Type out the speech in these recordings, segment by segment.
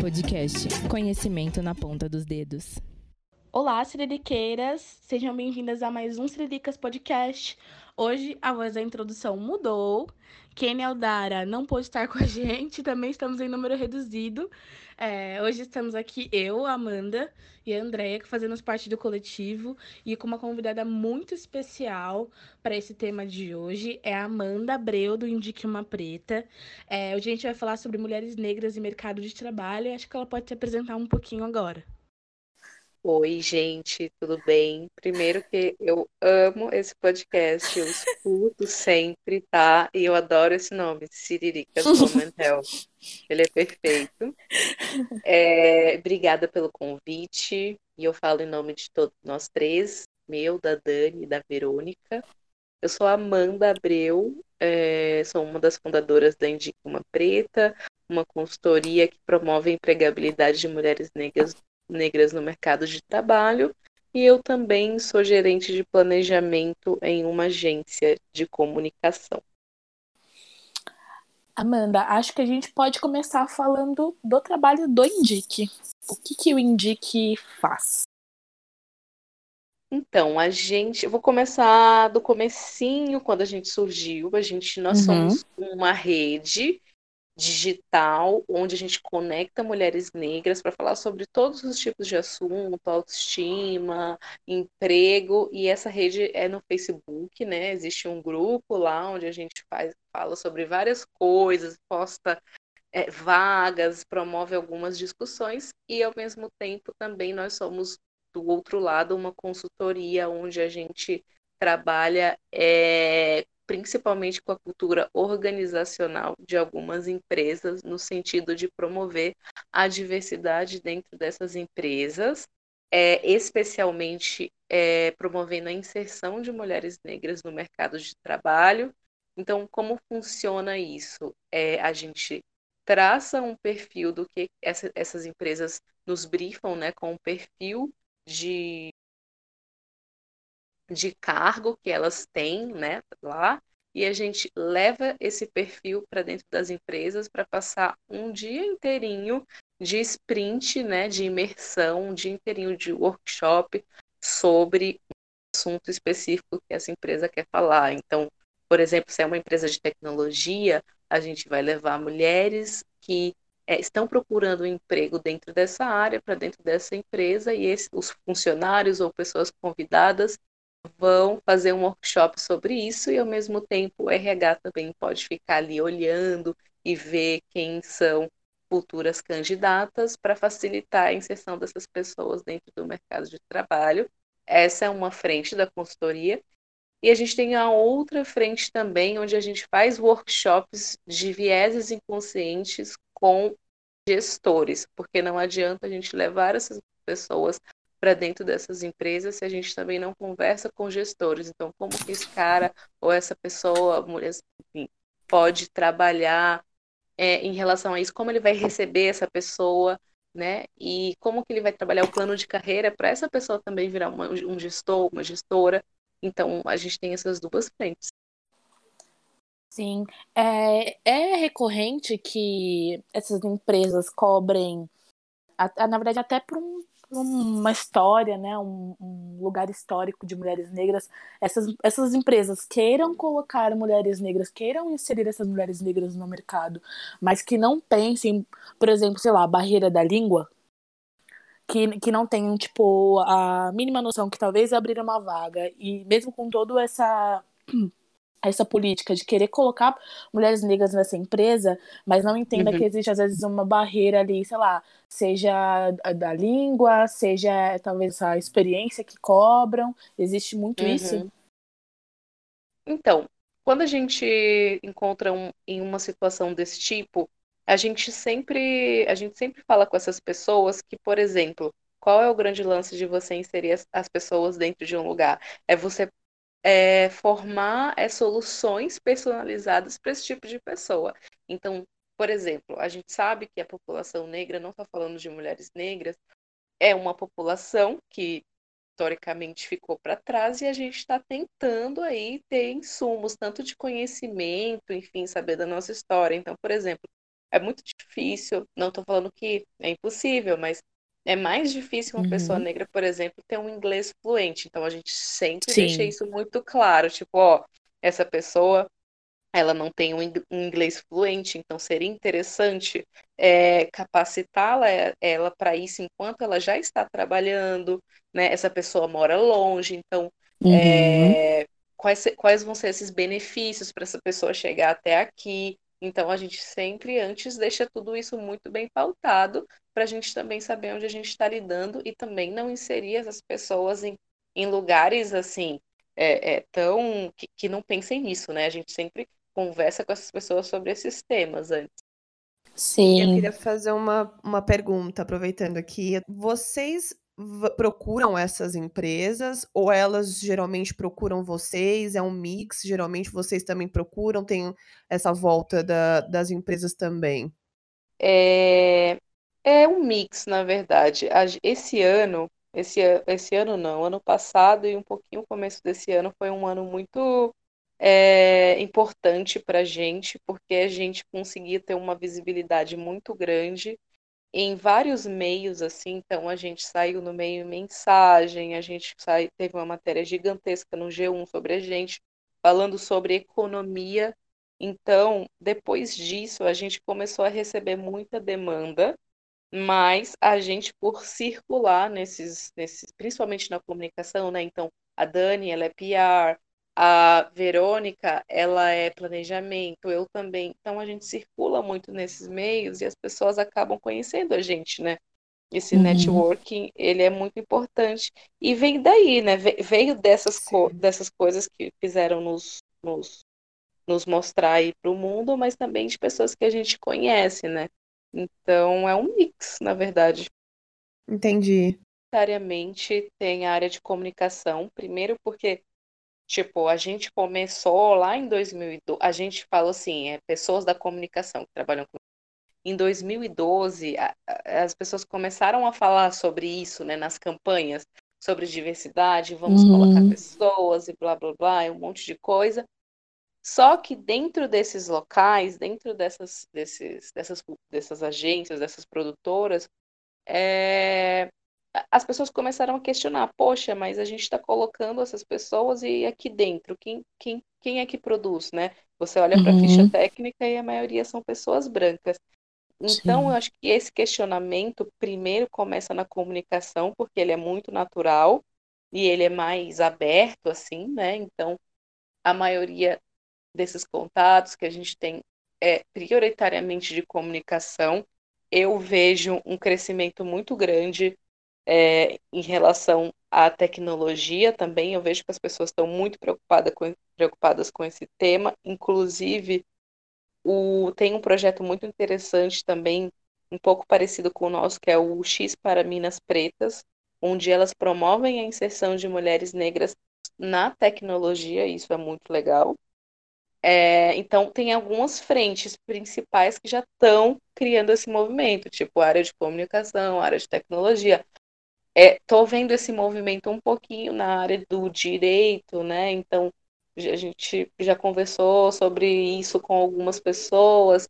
Podcast. Conhecimento na ponta dos dedos. Olá, siririqueiras! Sejam bem-vindas a mais um Siriricas Podcast. Hoje a voz da introdução mudou. Kenny Aldara não pôde estar com a gente, também estamos em número reduzido. É, hoje estamos aqui eu, Amanda e a Andrea, que fazemos parte do coletivo, e com uma convidada muito especial para esse tema de hoje, é a Amanda Abreu, do Indique Uma Preta. É, hoje a gente vai falar sobre mulheres negras e mercado de trabalho, e acho que ela pode se apresentar um pouquinho agora. Oi, gente, tudo bem? Primeiro que eu amo esse podcast, eu escuto sempre, tá? E eu adoro esse nome, Siriricas Momentel. Ele é perfeito. É, obrigada pelo convite, e eu falo em nome de todos nós três, meu, da Dani e da Verônica. Eu sou Amanda Abreu, é, sou uma das fundadoras da Indica Uma Preta, uma consultoria que promove a empregabilidade de mulheres negras negras no mercado de trabalho e eu também sou gerente de planejamento em uma agência de comunicação. Amanda, acho que a gente pode começar falando do trabalho do Indique. O que, que o Indique faz? Então, a gente, eu vou começar do comecinho, quando a gente surgiu. A gente, nós uhum. somos uma rede digital, onde a gente conecta mulheres negras para falar sobre todos os tipos de assunto, autoestima, emprego, e essa rede é no Facebook, né? Existe um grupo lá onde a gente faz, fala sobre várias coisas, posta é, vagas, promove algumas discussões, e ao mesmo tempo também nós somos do outro lado uma consultoria onde a gente trabalha é, principalmente com a cultura organizacional de algumas empresas, no sentido de promover a diversidade dentro dessas empresas, é, especialmente é, promovendo a inserção de mulheres negras no mercado de trabalho. Então, como funciona isso? É, a gente traça um perfil do que essa, essas empresas nos brifam, né, com um perfil de de cargo que elas têm né, lá, e a gente leva esse perfil para dentro das empresas para passar um dia inteirinho de sprint, né, de imersão, um dia inteirinho de workshop sobre um assunto específico que essa empresa quer falar. Então, por exemplo, se é uma empresa de tecnologia, a gente vai levar mulheres que é, estão procurando um emprego dentro dessa área, para dentro dessa empresa, e esse, os funcionários ou pessoas convidadas vão fazer um workshop sobre isso e ao mesmo tempo o RH também pode ficar ali olhando e ver quem são futuras candidatas para facilitar a inserção dessas pessoas dentro do mercado de trabalho. Essa é uma frente da consultoria. E a gente tem a outra frente também, onde a gente faz workshops de vieses inconscientes com gestores, porque não adianta a gente levar essas pessoas para dentro dessas empresas se a gente também não conversa com gestores. Então, como que esse cara ou essa pessoa, mulher, enfim, pode trabalhar é, em relação a isso? Como ele vai receber essa pessoa, né? E como que ele vai trabalhar o plano de carreira para essa pessoa também virar uma, um gestor, uma gestora? Então, a gente tem essas duas frentes. Sim, é, é recorrente que essas empresas cobrem, a, a, na verdade, até por um uma história, né, um, um, lugar histórico de mulheres negras, essas, essas empresas queiram colocar mulheres negras, queiram inserir essas mulheres negras no mercado, mas que não pensem, por exemplo, sei lá, a barreira da língua, que, que não tenham, tipo, a mínima noção que talvez abrir uma vaga, e mesmo com toda essa essa política de querer colocar mulheres negras nessa empresa, mas não entenda uhum. que existe às vezes uma barreira ali, sei lá, seja da língua, seja talvez a experiência que cobram, existe muito uhum. isso. Então, quando a gente encontra um, em uma situação desse tipo, a gente sempre a gente sempre fala com essas pessoas que, por exemplo, qual é o grande lance de você inserir as, as pessoas dentro de um lugar? É você é, formar é, soluções personalizadas para esse tipo de pessoa. Então, por exemplo, a gente sabe que a população negra, não está falando de mulheres negras, é uma população que historicamente ficou para trás e a gente está tentando aí ter insumos, tanto de conhecimento, enfim, saber da nossa história. Então, por exemplo, é muito difícil, não estou falando que é impossível, mas é mais difícil uma uhum. pessoa negra, por exemplo, ter um inglês fluente. Então a gente sempre Sim. deixa isso muito claro, tipo, ó, essa pessoa ela não tem um inglês fluente, então seria interessante é, capacitá-la ela para isso enquanto ela já está trabalhando, né? Essa pessoa mora longe, então uhum. é, quais, quais vão ser esses benefícios para essa pessoa chegar até aqui? Então a gente sempre antes deixa tudo isso muito bem pautado para a gente também saber onde a gente está lidando e também não inserir essas pessoas em, em lugares assim é, é, tão que, que não pensem nisso, né? A gente sempre conversa com essas pessoas sobre esses temas antes. Sim. Eu queria fazer uma, uma pergunta, aproveitando aqui. Vocês procuram essas empresas ou elas geralmente procuram vocês? É um mix? Geralmente vocês também procuram? Tem essa volta da, das empresas também? É, é um mix, na verdade. Esse ano, esse, esse ano não, ano passado e um pouquinho o começo desse ano foi um ano muito é, importante para a gente, porque a gente conseguia ter uma visibilidade muito grande em vários meios, assim, então a gente saiu no meio mensagem, a gente sai, teve uma matéria gigantesca no G1 sobre a gente, falando sobre economia. Então, depois disso, a gente começou a receber muita demanda, mas a gente, por circular nesses, nesses principalmente na comunicação, né? Então, a Dani, ela é PR, a Verônica, ela é planejamento, eu também. Então a gente circula muito nesses meios e as pessoas acabam conhecendo a gente, né? Esse uhum. networking, ele é muito importante. E vem daí, né? Veio dessas, co dessas coisas que fizeram nos, nos, nos mostrar aí para o mundo, mas também de pessoas que a gente conhece, né? Então é um mix, na verdade. Entendi. Necessariamente tem a área de comunicação, primeiro porque Tipo, a gente começou lá em 2012, a gente falou assim, é pessoas da comunicação que trabalham com em 2012, a, a, as pessoas começaram a falar sobre isso, né, nas campanhas, sobre diversidade, vamos uhum. colocar pessoas e blá blá blá, um monte de coisa. Só que dentro desses locais, dentro dessas, desses, dessas, dessas agências, dessas produtoras, é, as pessoas começaram a questionar, poxa, mas a gente está colocando essas pessoas e aqui dentro, quem, quem, quem é que produz, né? Você olha para a uhum. ficha técnica e a maioria são pessoas brancas. Então, Sim. eu acho que esse questionamento primeiro começa na comunicação, porque ele é muito natural e ele é mais aberto, assim, né? Então, a maioria desses contatos que a gente tem é prioritariamente de comunicação. Eu vejo um crescimento muito grande é, em relação à tecnologia também. Eu vejo que as pessoas estão muito preocupada com, preocupadas com esse tema. Inclusive, o, tem um projeto muito interessante também, um pouco parecido com o nosso, que é o X para Minas Pretas, onde elas promovem a inserção de mulheres negras na tecnologia, isso é muito legal. É, então, tem algumas frentes principais que já estão criando esse movimento, tipo área de comunicação, área de tecnologia, Estou é, vendo esse movimento um pouquinho na área do direito, né? Então, a gente já conversou sobre isso com algumas pessoas.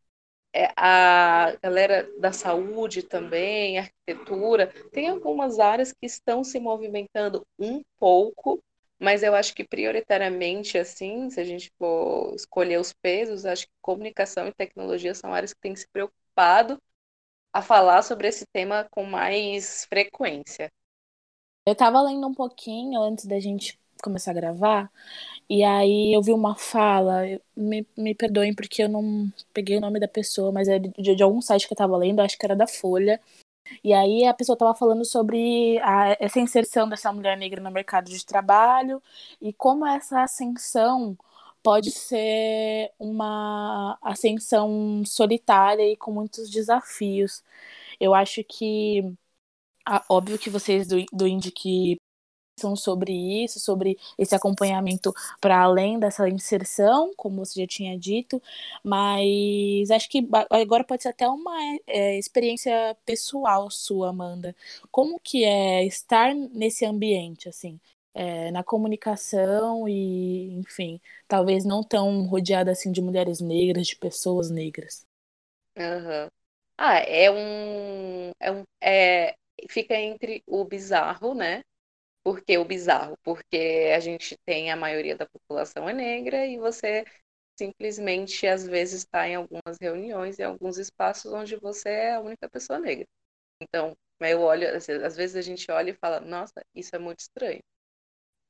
É, a galera da saúde também, arquitetura, tem algumas áreas que estão se movimentando um pouco, mas eu acho que prioritariamente, assim, se a gente for escolher os pesos, acho que comunicação e tecnologia são áreas que têm se preocupado a falar sobre esse tema com mais frequência. Eu tava lendo um pouquinho antes da gente começar a gravar, e aí eu vi uma fala, me, me perdoem porque eu não peguei o nome da pessoa, mas é de, de algum site que eu tava lendo, acho que era da Folha. E aí a pessoa tava falando sobre a, essa inserção dessa mulher negra no mercado de trabalho e como essa ascensão pode ser uma ascensão solitária e com muitos desafios. Eu acho que óbvio que vocês do, do Indique são sobre isso, sobre esse acompanhamento para além dessa inserção, como você já tinha dito, mas acho que agora pode ser até uma é, experiência pessoal sua, Amanda. Como que é estar nesse ambiente, assim, é, na comunicação e, enfim, talvez não tão rodeada assim de mulheres negras, de pessoas negras? Uhum. Ah, é um, é um é, fica entre o bizarro, né? Por que o bizarro? Porque a gente tem a maioria da população é negra e você simplesmente às vezes está em algumas reuniões, em alguns espaços onde você é a única pessoa negra. Então, eu olho, às vezes a gente olha e fala, nossa, isso é muito estranho.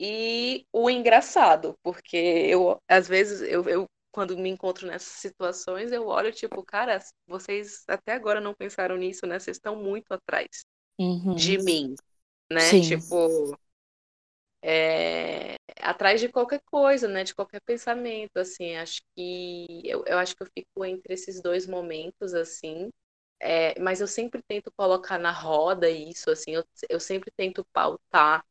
E o engraçado, porque eu, às vezes, eu, eu quando me encontro nessas situações, eu olho, tipo, cara, vocês até agora não pensaram nisso, né? Vocês estão muito atrás uhum. de mim, né? Sim. Tipo, é, atrás de qualquer coisa, né? De qualquer pensamento, assim. Acho que eu, eu acho que eu fico entre esses dois momentos, assim. É, mas eu sempre tento colocar na roda isso, assim. Eu, eu sempre tento pautar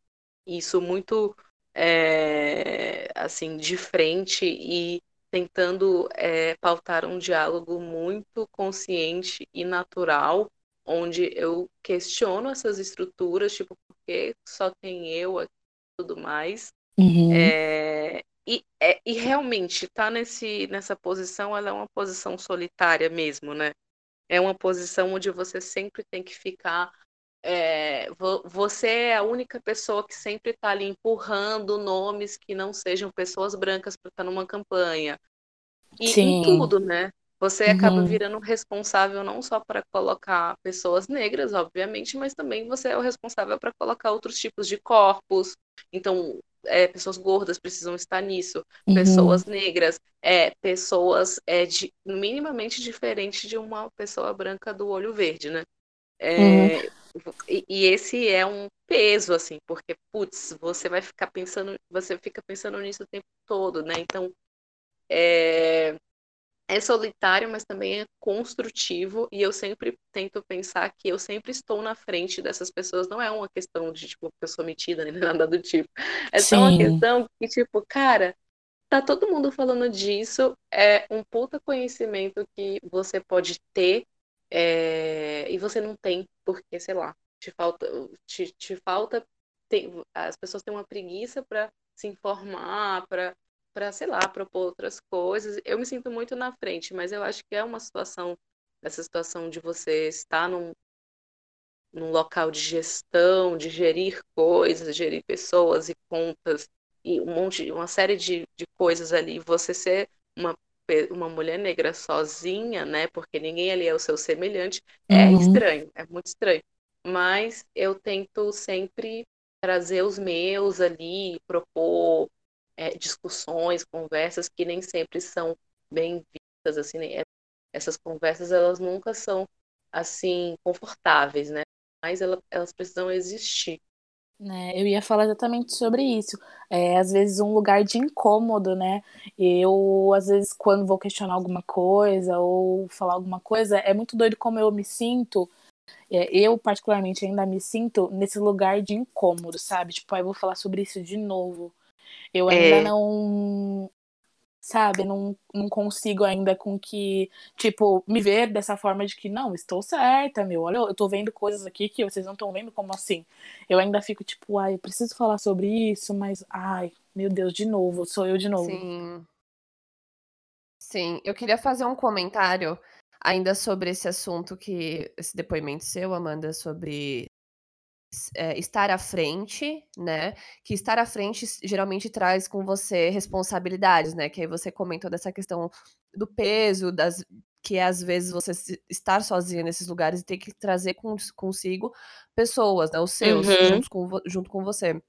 isso muito, é, assim, de frente e tentando é, pautar um diálogo muito consciente e natural, onde eu questiono essas estruturas, tipo, por que só tem eu aqui e tudo mais. Uhum. É, e, é, e realmente tá nesse, nessa posição, ela é uma posição solitária mesmo, né? É uma posição onde você sempre tem que ficar é, você é a única pessoa que sempre está ali empurrando nomes que não sejam pessoas brancas para estar tá numa campanha. E Sim. em tudo, né? Você uhum. acaba virando responsável não só para colocar pessoas negras, obviamente, mas também você é o responsável para colocar outros tipos de corpos. Então, é, pessoas gordas precisam estar nisso, uhum. pessoas negras, é, pessoas é, de, minimamente diferentes de uma pessoa branca do olho verde, né? É, uhum. E, e, esse é um peso, assim, porque, putz, você vai ficar pensando, você fica pensando nisso o tempo todo, né? Então, é, é solitário, mas também é construtivo, e eu sempre tento pensar que eu sempre estou na frente dessas pessoas, não é uma questão de, tipo, pessoa metida, nem nada do tipo. É só uma questão que, tipo, cara, tá todo mundo falando disso, é um puta conhecimento que você pode ter é, e você não tem, porque, sei lá, te falta, te, te falta, tem, as pessoas têm uma preguiça para se informar, para para, sei lá, propor outras coisas. Eu me sinto muito na frente, mas eu acho que é uma situação, essa situação de você estar num, num local de gestão, de gerir coisas, gerir pessoas e contas, e um monte, uma série de, de coisas ali, você ser uma uma mulher negra sozinha, né? Porque ninguém ali é o seu semelhante, é uhum. estranho, é muito estranho. Mas eu tento sempre trazer os meus ali, propor é, discussões, conversas que nem sempre são bem vistas, assim, né? essas conversas elas nunca são assim confortáveis, né? Mas elas, elas precisam existir. Né, eu ia falar exatamente sobre isso. É, às vezes um lugar de incômodo, né? Eu, às vezes, quando vou questionar alguma coisa ou falar alguma coisa, é muito doido como eu me sinto. É, eu, particularmente, ainda me sinto nesse lugar de incômodo, sabe? Tipo, aí vou falar sobre isso de novo. Eu ainda é... não sabe? Não, não consigo ainda com que, tipo, me ver dessa forma de que, não, estou certa, meu, olha, eu tô vendo coisas aqui que vocês não estão vendo, como assim? Eu ainda fico, tipo, ai, eu preciso falar sobre isso, mas, ai, meu Deus, de novo, sou eu de novo. Sim. Sim, eu queria fazer um comentário ainda sobre esse assunto que, esse depoimento seu, Amanda, sobre é, estar à frente, né? Que estar à frente geralmente traz com você responsabilidades, né? Que aí você comentou dessa questão do peso, das que é às vezes você estar sozinha nesses lugares e ter que trazer consigo pessoas, né? Os seus, uhum. junto, com, junto com você.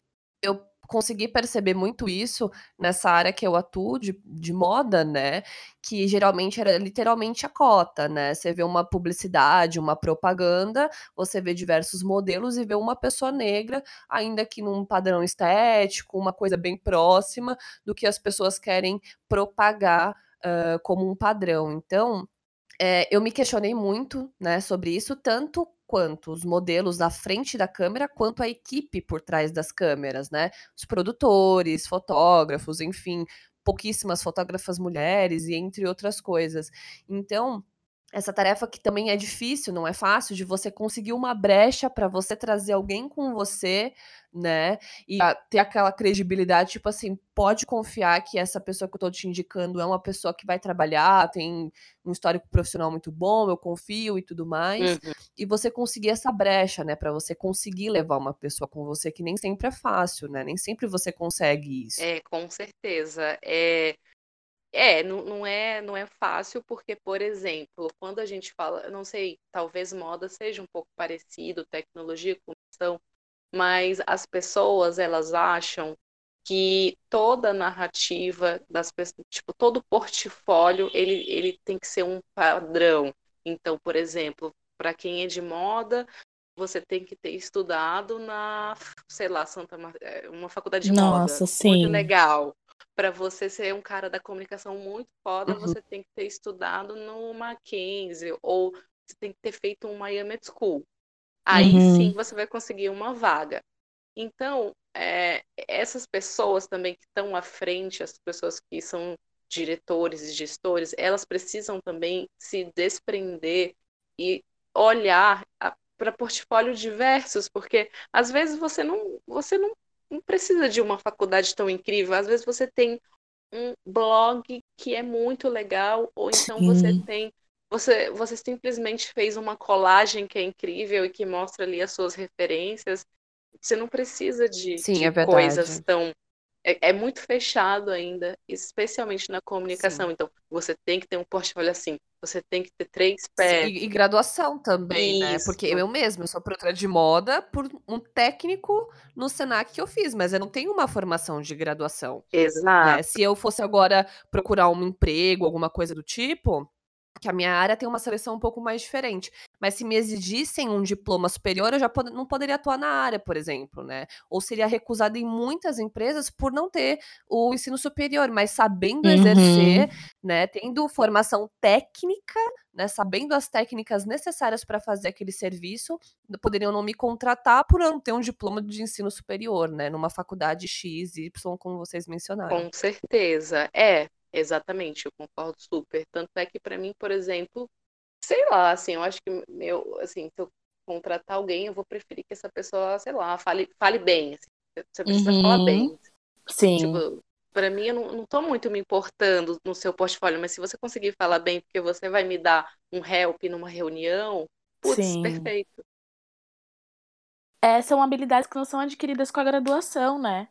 Eu consegui perceber muito isso nessa área que eu atuo de, de moda, né? Que geralmente era literalmente a cota, né? Você vê uma publicidade, uma propaganda, você vê diversos modelos e vê uma pessoa negra, ainda que num padrão estético, uma coisa bem próxima do que as pessoas querem propagar uh, como um padrão. Então, é, eu me questionei muito né, sobre isso, tanto quanto os modelos na frente da câmera, quanto a equipe por trás das câmeras, né? Os produtores, fotógrafos, enfim, pouquíssimas fotógrafas mulheres e entre outras coisas. Então, essa tarefa que também é difícil, não é fácil, de você conseguir uma brecha para você trazer alguém com você, né? E ter aquela credibilidade, tipo assim, pode confiar que essa pessoa que eu tô te indicando é uma pessoa que vai trabalhar, tem um histórico profissional muito bom, eu confio e tudo mais. Uhum. E você conseguir essa brecha, né, para você conseguir levar uma pessoa com você que nem sempre é fácil, né? Nem sempre você consegue isso. É, com certeza. É é, não, não é, não é fácil, porque, por exemplo, quando a gente fala, eu não sei, talvez moda seja um pouco parecido, tecnologia, comunicação, mas as pessoas, elas acham que toda a narrativa das pessoas, tipo, todo portfólio, ele, ele tem que ser um padrão. Então, por exemplo, para quem é de moda, você tem que ter estudado na, sei lá, Santa Mar... É, uma faculdade de Nossa, moda. Sim. Muito legal para você ser um cara da comunicação muito foda, uhum. você tem que ter estudado no Mackenzie ou você tem que ter feito um Miami School. Aí uhum. sim você vai conseguir uma vaga. Então, é, essas pessoas também que estão à frente, as pessoas que são diretores e gestores, elas precisam também se desprender e olhar para portfólios diversos, porque às vezes você não, você não não precisa de uma faculdade tão incrível. Às vezes você tem um blog que é muito legal, ou então Sim. você tem. Você, você simplesmente fez uma colagem que é incrível e que mostra ali as suas referências. Você não precisa de, Sim, de é coisas tão é, é, muito fechado ainda, especialmente na comunicação. Sim. Então, você tem que ter um portfólio assim. Você tem que ter três pés. E, e, graduação também, né? Isso. né? Porque eu mesmo, eu sou produtora de moda por um técnico no Senac que eu fiz, mas eu não tenho uma formação de graduação. Né? Exato. Né? Se eu fosse agora procurar um emprego, alguma coisa do tipo, que a minha área tem uma seleção um pouco mais diferente. Mas se me exigissem um diploma superior, eu já pod não poderia atuar na área, por exemplo, né? Ou seria recusada em muitas empresas por não ter o ensino superior, mas sabendo uhum. exercer, né? Tendo formação técnica, né? Sabendo as técnicas necessárias para fazer aquele serviço, poderiam não me contratar por não ter um diploma de ensino superior, né? Numa faculdade X, Y, como vocês mencionaram. Com certeza. É, Exatamente, eu concordo super. Tanto é que para mim, por exemplo, sei lá, assim, eu acho que meu, assim, se eu contratar alguém, eu vou preferir que essa pessoa, sei lá, fale, fale bem. Assim. Você precisa uhum. falar bem. Sim. Tipo, para mim, eu não, não tô muito me importando no seu portfólio, mas se você conseguir falar bem, porque você vai me dar um help numa reunião, putz, Sim. perfeito. É, são habilidades que não são adquiridas com a graduação, né?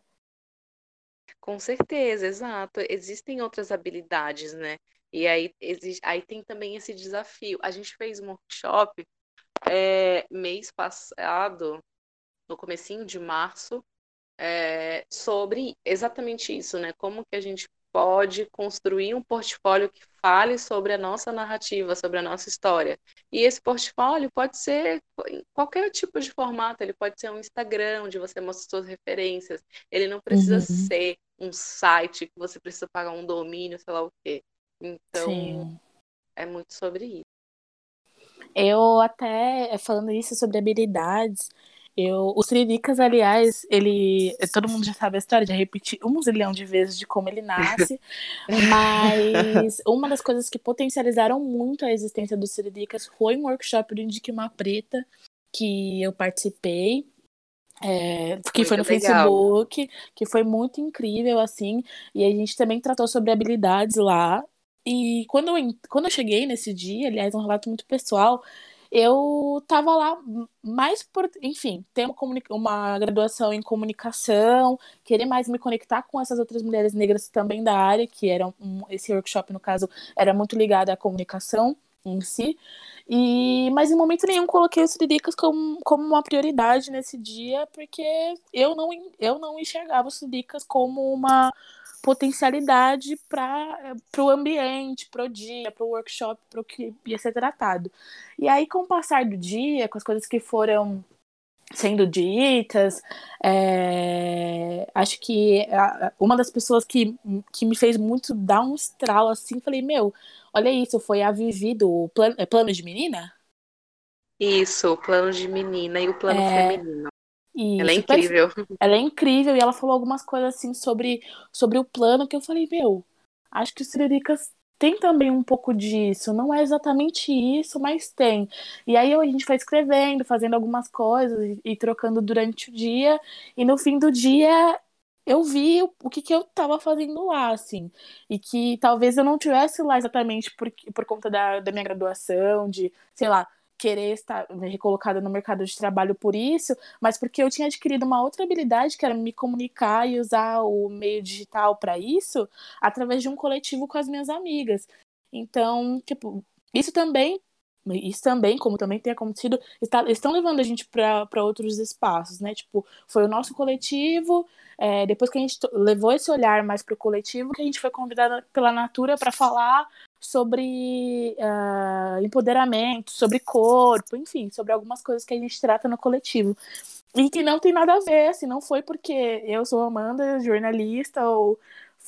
Com certeza, exato. Existem outras habilidades, né? E aí, existe, aí tem também esse desafio. A gente fez um workshop é, mês passado, no comecinho de março, é, sobre exatamente isso, né? Como que a gente pode construir um portfólio que fale sobre a nossa narrativa, sobre a nossa história. E esse portfólio pode ser em qualquer tipo de formato, ele pode ser um Instagram, onde você mostra suas referências, ele não precisa uhum. ser um site que você precisa pagar um domínio, sei lá o quê. Então, Sim. é muito sobre isso. Eu até, falando isso sobre habilidades, eu, o Siriricas, aliás, ele. Todo mundo já sabe a história, de repetir um zilhão de vezes de como ele nasce. mas uma das coisas que potencializaram muito a existência do Siriricas foi um workshop do Indique Uma Preta que eu participei. É, que foi no legal. Facebook, que foi muito incrível, assim, e a gente também tratou sobre habilidades lá. E quando eu, quando eu cheguei nesse dia, aliás, um relato muito pessoal, eu tava lá mais por, enfim, ter uma, uma, graduação em comunicação, querer mais me conectar com essas outras mulheres negras também da área, que eram um, esse workshop, no caso, era muito ligado à comunicação em si. E, mas em momento nenhum coloquei os Siriricas como, como uma prioridade nesse dia, porque eu não, eu não enxergava os Siriricas como uma potencialidade para o ambiente, para o dia, para o workshop, para o que ia ser tratado. E aí, com o passar do dia, com as coisas que foram sendo ditas, é, acho que uma das pessoas que, que me fez muito dar um estralo assim, falei, meu, Olha isso, foi a Vivi do plano, é plano de menina? Isso, o plano de menina e o plano é... feminino. Isso, ela é incrível. Ela é incrível e ela falou algumas coisas assim sobre, sobre o plano que eu falei, meu, acho que os Siriricas tem também um pouco disso, não é exatamente isso, mas tem. E aí a gente foi escrevendo, fazendo algumas coisas e trocando durante o dia, e no fim do dia eu vi o, que, que eu estava fazendo lá, assim, e que talvez eu não tivesse lá exatamente por, por conta da, da minha graduação, de, sei lá, querer estar recolocada no mercado de trabalho por isso, mas porque eu tinha adquirido uma outra habilidade que era me comunicar e usar o meio digital para isso, através de um coletivo com as minhas amigas. Então, tipo, isso também isso também, como também tem acontecido, está, estão levando a gente para outros espaços, né? Tipo, foi o nosso coletivo, é, depois que a gente levou esse olhar mais para o coletivo, que a gente foi convidada pela Natura para falar sobre uh, empoderamento, sobre corpo, enfim, sobre algumas coisas que a gente trata no coletivo. E que não tem nada a ver, assim, não foi porque eu sou Amanda, jornalista, ou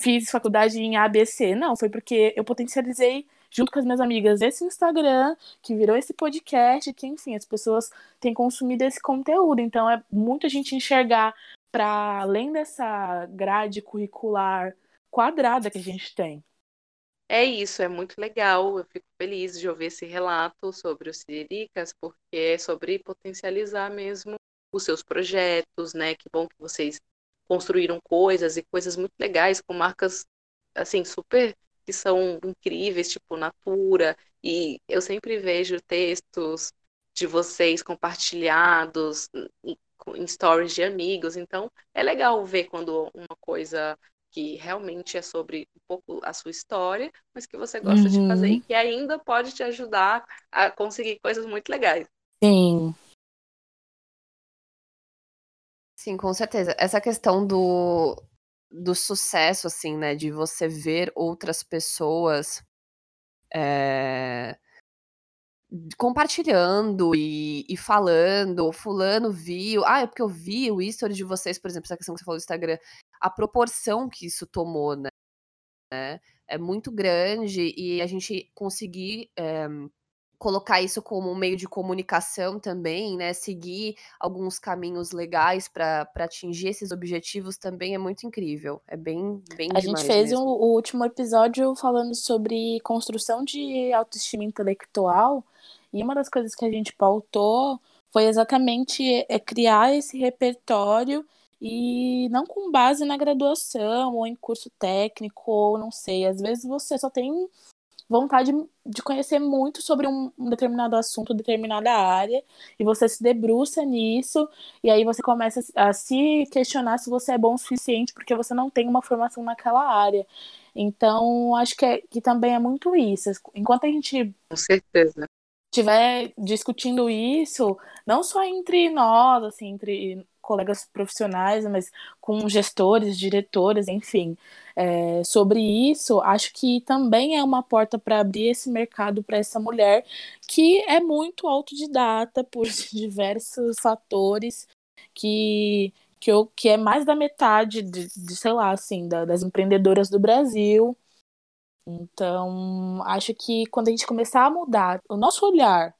fiz faculdade em ABC, não, foi porque eu potencializei junto com as minhas amigas esse Instagram, que virou esse podcast, que enfim, as pessoas têm consumido esse conteúdo. Então é muito a gente enxergar para além dessa grade curricular quadrada que a gente tem. É isso, é muito legal. Eu fico feliz de ouvir esse relato sobre os Siriricas, porque é sobre potencializar mesmo os seus projetos, né? Que bom que vocês construíram coisas e coisas muito legais com marcas assim super que são incríveis, tipo Natura, e eu sempre vejo textos de vocês compartilhados em, stories de amigos, então é legal ver quando uma coisa que realmente é sobre um pouco a sua história, mas que você gosta uhum. de fazer e uhum. que ainda pode te ajudar a conseguir coisas muito legais. Sim. Sim, com certeza. Essa questão do, do sucesso, assim, né? De você ver outras pessoas é, compartilhando e, e, falando, fulano viu, ah, é porque eu vi o history de vocês, por exemplo, essa questão que você falou do Instagram, a proporção que isso tomou, né? É muito grande e a gente conseguir é, colocar isso como um meio de comunicação também, né? Seguir alguns caminhos legais para atingir esses objetivos também é muito incrível. É bem, bem A gente fez o, o último episódio falando sobre construção de autoestima intelectual e uma das coisas que a gente pautou foi exatamente é, criar esse repertório e não com base na graduação ou em curso técnico ou não sei. Às vezes você só tem vontade de conhecer muito sobre um, um determinado assunto, determinada área, e você se debruça nisso, e aí você começa a se questionar se você é bom o suficiente porque você não tem uma formação naquela área. Então, acho que, é, que também é muito isso. Enquanto a gente. Com certeza estiver discutindo isso, não só entre nós, assim, entre colegas profissionais, mas com gestores, diretores, enfim, é, sobre isso, acho que também é uma porta para abrir esse mercado para essa mulher que é muito autodidata por diversos fatores que que, eu, que é mais da metade de, de sei lá, assim, da, das empreendedoras do Brasil. Então, acho que quando a gente começar a mudar o nosso olhar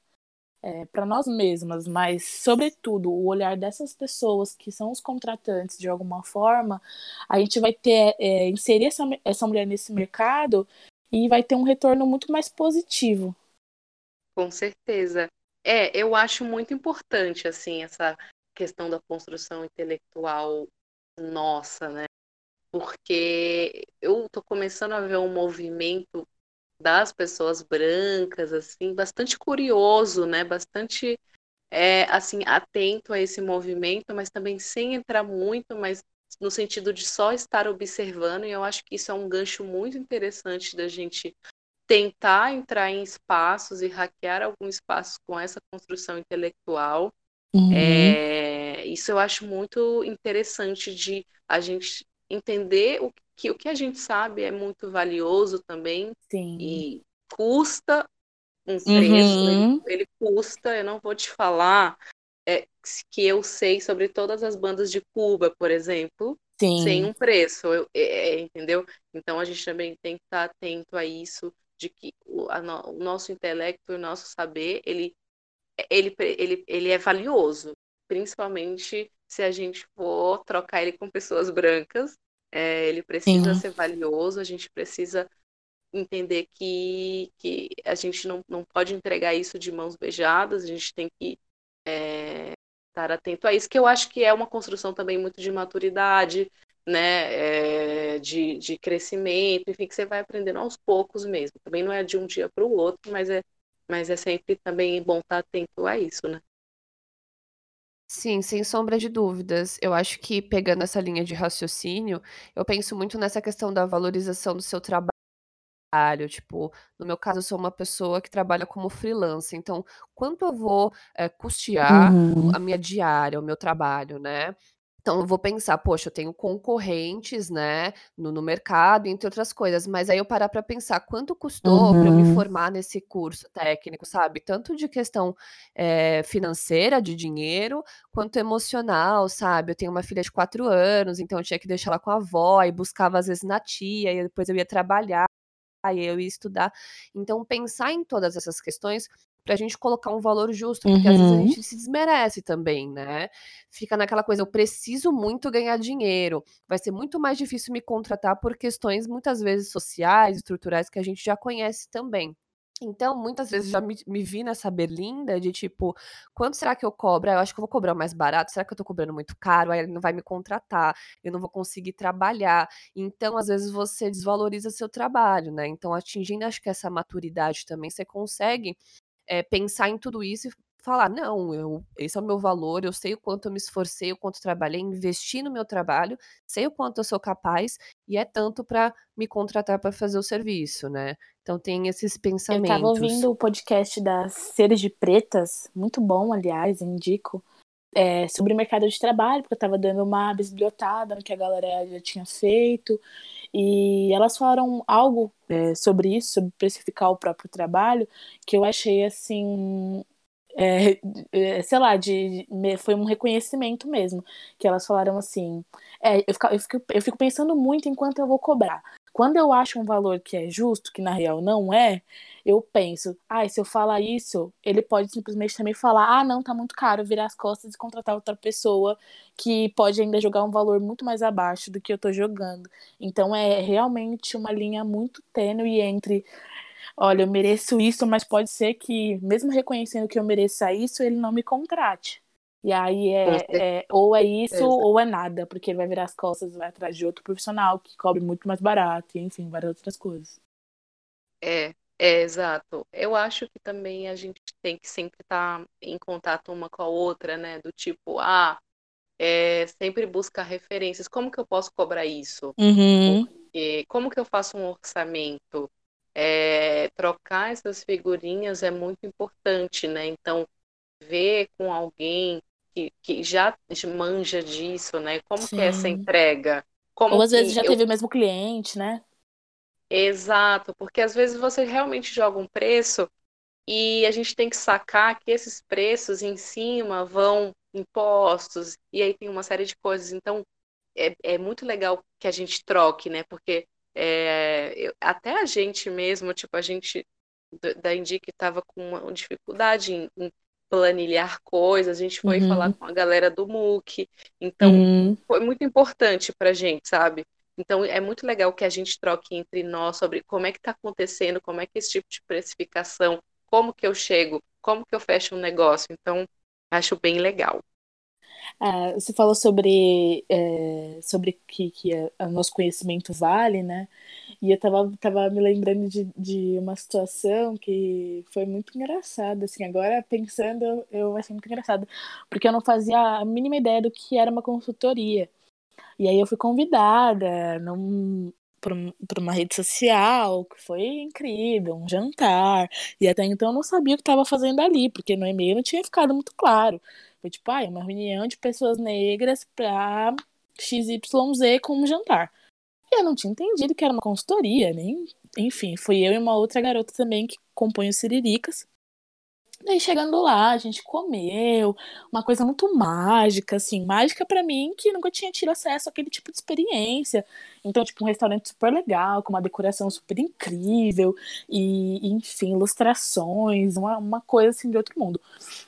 é, para nós mesmas, mas, sobretudo, o olhar dessas pessoas que são os contratantes de alguma forma, a gente vai ter, é, inserir essa, essa mulher nesse mercado e vai ter um retorno muito mais positivo. Com certeza. É, eu acho muito importante, assim, essa questão da construção intelectual nossa, né? Porque eu tô começando a ver um movimento das pessoas brancas, assim, bastante curioso, né? Bastante é, assim atento a esse movimento, mas também sem entrar muito, mas no sentido de só estar observando. E eu acho que isso é um gancho muito interessante da gente tentar entrar em espaços e hackear alguns espaços com essa construção intelectual. Uhum. É, isso eu acho muito interessante de a gente entender o que o que a gente sabe é muito valioso também Sim. e custa um preço, uhum. ele, ele, custa, eu não vou te falar é, que eu sei sobre todas as bandas de Cuba, por exemplo, Sim. sem um preço, eu, é, é, entendeu? Então a gente também tem que estar atento a isso, de que o, a, o nosso intelecto, o nosso saber, ele, ele, ele, ele é valioso, principalmente se a gente for trocar ele com pessoas brancas é, ele precisa Sim. ser valioso, a gente precisa entender que, que a gente não, não pode entregar isso de mãos beijadas, a gente tem que é, estar atento a isso, que eu acho que é uma construção também muito de maturidade, né, é, de, de crescimento, enfim, que você vai aprendendo aos poucos mesmo. Também não é de um dia para o outro, mas é, mas é sempre também bom estar atento a isso, né? Sim, sem sombra de dúvidas. Eu acho que pegando essa linha de raciocínio, eu penso muito nessa questão da valorização do seu trabalho. Tipo, no meu caso, eu sou uma pessoa que trabalha como freelancer, então quanto eu vou é, custear uhum. a minha diária, o meu trabalho, né? Então eu vou pensar, poxa, eu tenho concorrentes, né, no, no mercado, entre outras coisas, mas aí eu parar para pensar quanto custou para eu me uhum. formar nesse curso técnico, sabe? Tanto de questão é, financeira, de dinheiro, quanto emocional, sabe? Eu tenho uma filha de quatro anos, então eu tinha que deixar ela com a avó e buscava às vezes na tia, e depois eu ia trabalhar e eu ia estudar. Então, pensar em todas essas questões pra gente colocar um valor justo, porque uhum. às vezes a uhum. gente se desmerece também, né? Fica naquela coisa, eu preciso muito ganhar dinheiro. Vai ser muito mais difícil me contratar por questões muitas vezes sociais, estruturais que a gente já conhece também. Então, muitas vezes já me, me, vi nessa berlinda de tipo, quanto será que eu cobro? Ah, eu acho que eu vou cobrar mais barato. Será que eu tô cobrando muito caro? Aí ele não vai me contratar, eu não vou conseguir trabalhar. Então, às vezes, você desvaloriza seu trabalho, né? Então, atingindo, acho que essa maturidade também, você consegue é, pensar em tudo isso e falar, não, eu, esse é o meu valor, eu sei o quanto eu me esforcei, o quanto trabalhei, investi no meu trabalho, sei o quanto eu sou capaz e é tanto para me contratar para fazer o serviço, né? Então tem esses pensamentos. Eu estava ouvindo o podcast das Seres de Pretas, muito bom, aliás, indico, é, sobre o mercado de trabalho, porque eu estava dando uma bibliotada no que a galera já tinha feito. E elas falaram algo é, sobre isso, sobre precificar o próprio trabalho, que eu achei assim. É, é, sei lá, de, foi um reconhecimento mesmo. Que elas falaram assim. É, eu, fico, eu, fico, eu fico pensando muito enquanto eu vou cobrar. Quando eu acho um valor que é justo, que na real não é, eu penso, ah, se eu falar isso, ele pode simplesmente também falar, ah, não, tá muito caro, virar as costas e contratar outra pessoa que pode ainda jogar um valor muito mais abaixo do que eu tô jogando. Então é realmente uma linha muito tênue entre, olha, eu mereço isso, mas pode ser que, mesmo reconhecendo que eu mereça isso, ele não me contrate. E aí é, é, ou é isso ou é nada, porque ele vai virar as costas e vai atrás de outro profissional que cobre muito mais barato, e enfim, várias outras coisas. É, é exato. Eu acho que também a gente tem que sempre estar em contato uma com a outra, né? Do tipo, ah, é, sempre buscar referências. Como que eu posso cobrar isso? Uhum. Porque, como que eu faço um orçamento? É, trocar essas figurinhas é muito importante, né? Então, ver com alguém que, que já manja disso, né? Como Sim. que é essa entrega? Como Ou às vezes já eu... teve o mesmo cliente, né? Exato, porque às vezes você realmente joga um preço e a gente tem que sacar que esses preços em cima vão impostos e aí tem uma série de coisas. Então é, é muito legal que a gente troque, né? Porque é, eu, até a gente mesmo, tipo, a gente da Indy que estava com uma dificuldade em, em planilhar coisas, a gente foi uhum. falar com a galera do MOOC, então uhum. foi muito importante para a gente, sabe? Então é muito legal que a gente troque entre nós sobre como é que está acontecendo, como é que esse tipo de precificação, como que eu chego, como que eu fecho um negócio. Então acho bem legal. Ah, você falou sobre, é, sobre que, que o nosso conhecimento vale, né? E eu tava, tava me lembrando de, de uma situação que foi muito engraçada, assim, agora pensando, eu, eu achei muito engraçado, porque eu não fazia a mínima ideia do que era uma consultoria. E aí eu fui convidada num, por, uma rede social, que foi incrível, um jantar. E até então eu não sabia o que estava fazendo ali, porque no e-mail não tinha ficado muito claro. Foi tipo, ah, uma reunião de pessoas negras para XYZ com um jantar. E eu não tinha entendido que era uma consultoria, nem. Enfim, fui eu e uma outra garota também que compõe os Siriricas. Daí chegando lá, a gente comeu, uma coisa muito mágica, assim, mágica para mim que nunca tinha tido acesso àquele tipo de experiência. Então, tipo, um restaurante super legal, com uma decoração super incrível, e, enfim, ilustrações, uma, uma coisa assim de outro mundo.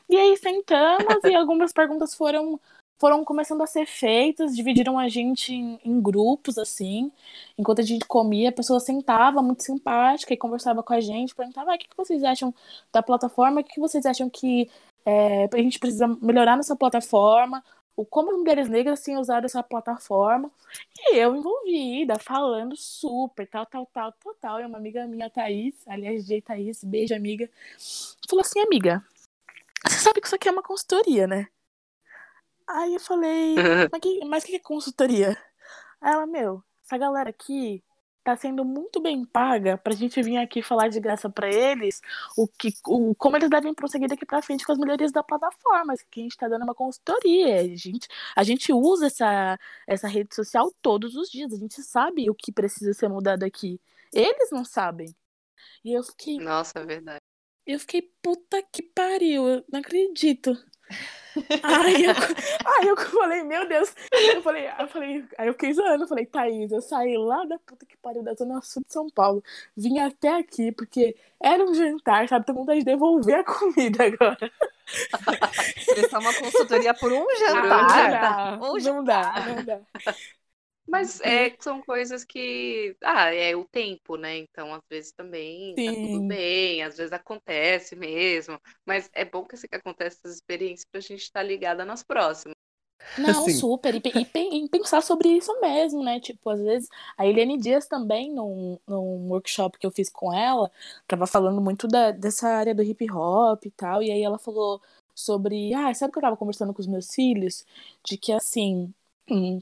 E aí sentamos e algumas perguntas foram foram começando a ser feitas, dividiram a gente em, em, grupos, assim. Enquanto a gente comia, a pessoa sentava muito simpática e conversava com a gente, perguntava ah, o que, vocês acham da plataforma, o que, vocês acham que é, a gente precisa melhorar nessa plataforma, o como as mulheres negras têm usado essa plataforma. E eu envolvida, falando super, tal, tal, tal, tal, tal. E uma amiga minha, Thaís, aliás, DJ Thaís, beijo, amiga, falou assim, amiga, você sabe que isso aqui é uma consultoria, né? Aí eu falei, mas que, mas que é consultoria? Aí ela, meu, essa galera aqui tá sendo muito bem paga pra gente vir aqui falar de graça para eles o que o, como eles devem prosseguir daqui para frente com as melhorias da plataforma, que a gente tá dando uma consultoria. A gente, a gente usa essa, essa rede social todos os dias, a gente sabe o que precisa ser mudado aqui. Eles não sabem. E eu fiquei. Nossa, é verdade. Eu fiquei, puta que pariu, eu não acredito. Aí eu, aí eu falei, meu Deus. Eu falei, eu falei, aí eu fiquei zoando, eu falei, Thaís, eu saí lá da puta que pariu da Zona Sul de São Paulo, vim até aqui, porque era um jantar, sabe? Com vontade de devolver a comida agora. Prestar uma consultoria por um jantar. Ah, não, dá, um jantar. não dá, não dá. Mas é, são coisas que. Ah, é o tempo, né? Então, às vezes também tá tudo bem, às vezes acontece mesmo. Mas é bom que, assim, que acontece essas experiências pra gente estar tá ligada nas próximas. Não, Sim. super. E, e, e, pensar sobre isso mesmo, né? Tipo, às vezes, a Eliane Dias também, num, num workshop que eu fiz com ela, tava falando muito da, dessa área do hip hop e tal. E aí ela falou sobre. Ah, sabe que eu tava conversando com os meus filhos? De que assim. Hum,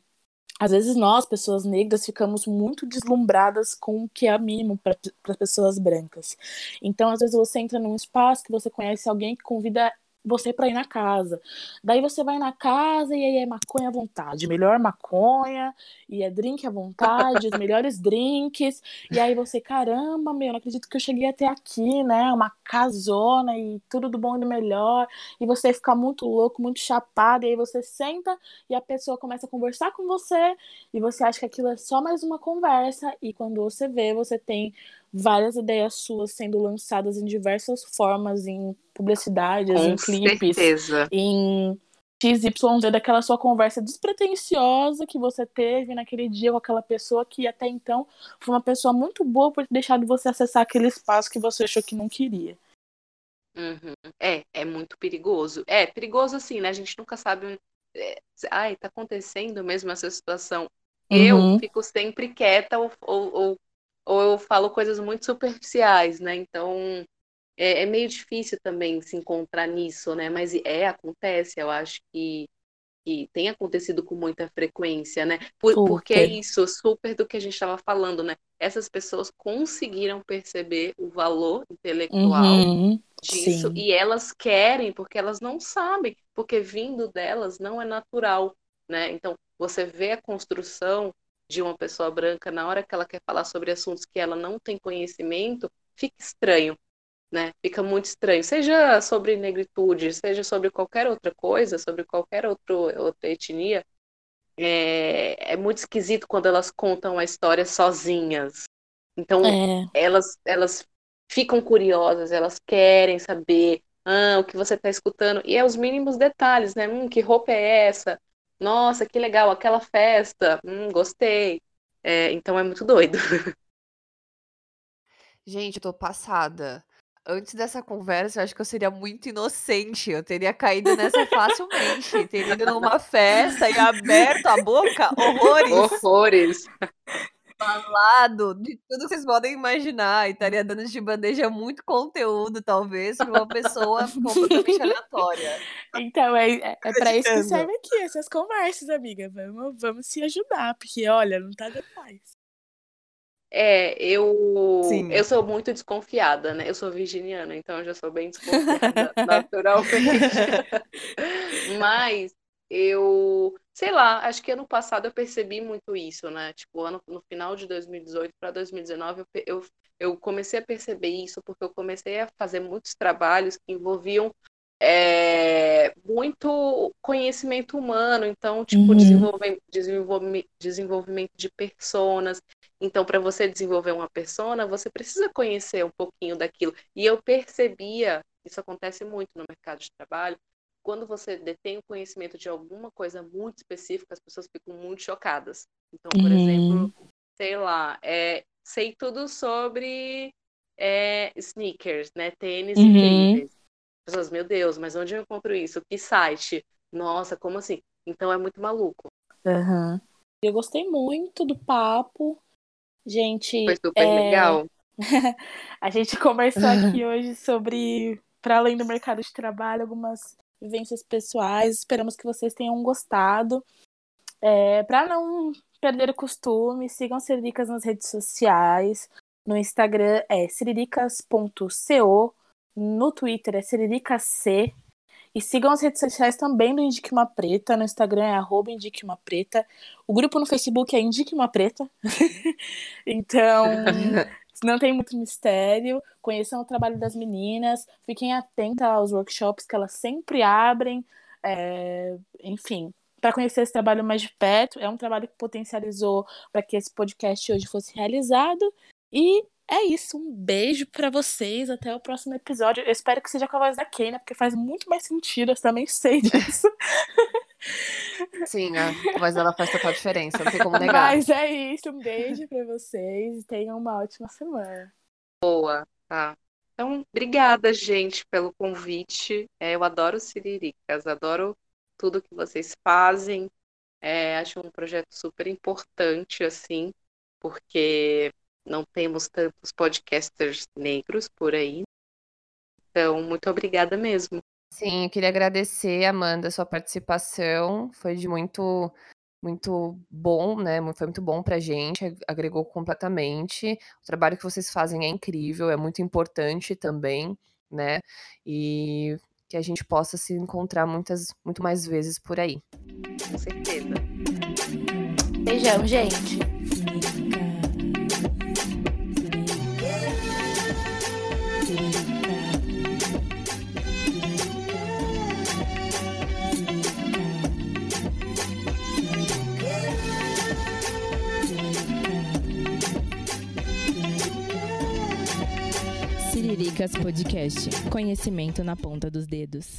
às vezes nós, pessoas negras, ficamos muito deslumbradas com o que é mínimo para pessoas brancas. Então, às vezes você entra num espaço que você conhece alguém que convida você para ir na casa. Daí você vai na casa e aí é maconha à vontade, melhor maconha, e é drink à vontade, os melhores drinks. E aí você, caramba, meu, não acredito que eu cheguei até aqui, né? Uma casona e tudo do bom e do melhor. E você fica muito louco, muito chapado, e aí você senta e a pessoa começa a conversar com você, e você acha que aquilo é só mais uma conversa, e quando você vê, você tem várias ideias suas sendo lançadas em diversas formas, em publicidades, Com em clipes, certeza. em XYZ daquela sua conversa despretensiosa que você teve naquele dia com aquela pessoa que até então foi uma pessoa muito boa por ter deixado você acessar aquele espaço que você achou que não queria. Uhum. É, é muito perigoso. É perigoso assim, né? A gente nunca sabe. É, ai, tá acontecendo mesmo essa situação. Uhum. Eu fico sempre quieta ou, ou, ou ou eu falo coisas muito superficiais, né? Então é, é, meio difícil também se encontrar nisso, né? Mas é, acontece, eu acho que, que tem acontecido com muita frequência, né? Por, porque é isso, super do que a gente estava falando, né? Essas pessoas conseguiram perceber o valor intelectual uhum, disso sim. e elas querem, porque elas não sabem, porque vindo delas não é natural, né? Então, você vê a construção de uma pessoa branca na hora que ela quer falar sobre assuntos que ela não tem conhecimento, fica estranho, né? Fica muito estranho, seja sobre negritude, seja sobre qualquer outra coisa, sobre qualquer outro, outra etnia. É, é muito esquisito quando elas contam a história sozinhas. Então, é. elas, elas ficam curiosas, elas querem saber ah, o que você está escutando. E é os mínimos detalhes, né? Hum, que roupa é essa? Nossa, que legal, aquela festa, hum, gostei. É, então é muito doido. Gente, eu tô passada. Antes dessa conversa, eu acho que eu seria muito inocente. Eu teria caído nessa facilmente. teria ido numa festa e aberto a boca. Horrores. Horrores falado de tudo que vocês podem imaginar. E estaria dando de bandeja muito conteúdo, talvez, para uma pessoa completamente aleatória. Então, é, é, é para isso que serve aqui, essas conversas, amiga. Vamos, vamos se ajudar, porque, olha, não tá demais. É, eu Sim. eu sou muito desconfiada, né? Eu sou virginiana, então eu já sou bem desconfiada naturalmente. Mas eu, sei lá, acho que ano passado eu percebi muito isso, né? Tipo, ano, no final de 2018 para 2019, eu, eu, eu comecei a perceber isso porque eu comecei a fazer muitos trabalhos que envolviam é, muito conhecimento humano, então, tipo, uhum. desenvolvimento, de personas. Então, para você desenvolver uma persona, você precisa conhecer um pouquinho daquilo. E eu percebia, isso acontece muito no mercado de trabalho, quando você detém o conhecimento de alguma coisa muito específica, as pessoas ficam muito chocadas. Então, por uhum. exemplo, sei lá, é, sei tudo sobre é, sneakers, né? Tênis uhum. e tênis. As pessoas, meu Deus, mas onde eu compro isso? Que site? Nossa, como assim? Então é muito maluco. Uhum. Eu gostei muito do papo. Gente. Foi super é... legal. a gente conversou aqui hoje sobre, para além do mercado de trabalho, algumas vivências pessoais. Esperamos que vocês tenham gostado. É, para não perder o costume, sigam Siriricas nas redes sociais. No Instagram é siriricas.co, no Twitter é siriricac. E sigam as redes sociais também do Indique Uma Preta. No Instagram é arroba Indique Uma Preta. O grupo no Facebook é Indique Uma Preta. então, não tem muito mistério. Conheçam o trabalho das meninas. Fiquem atentas aos workshops que elas sempre abrem. É... enfim, para conhecer esse trabalho mais de perto. É um trabalho que potencializou para que esse podcast hoje fosse realizado. E é isso, um beijo para vocês, até o próximo episódio. Eu espero que seja com a voz da Keina, porque faz muito mais sentido, eu também sei disso. Sim, a voz dela faz total diferença, não tem como negar. Mas é isso, um beijo para vocês e tenham uma ótima semana. Boa, tá. Então, obrigada, gente, pelo convite. É, eu adoro Siriricas, adoro tudo que vocês fazem. É, acho um projeto super importante, assim, porque não temos tantos podcasters negros por aí. Então, muito obrigada mesmo. Sim, eu queria agradecer, Amanda, a sua participação. Foi de muito muito bom, né? Foi muito bom pra gente, agregou completamente. O trabalho que vocês fazem é incrível, é muito importante também, né? E que a gente possa se encontrar muitas, muito mais vezes por aí. Com certeza. Beijão, gente. Siriricas Podcast. Conhecimento na ponta dos dedos.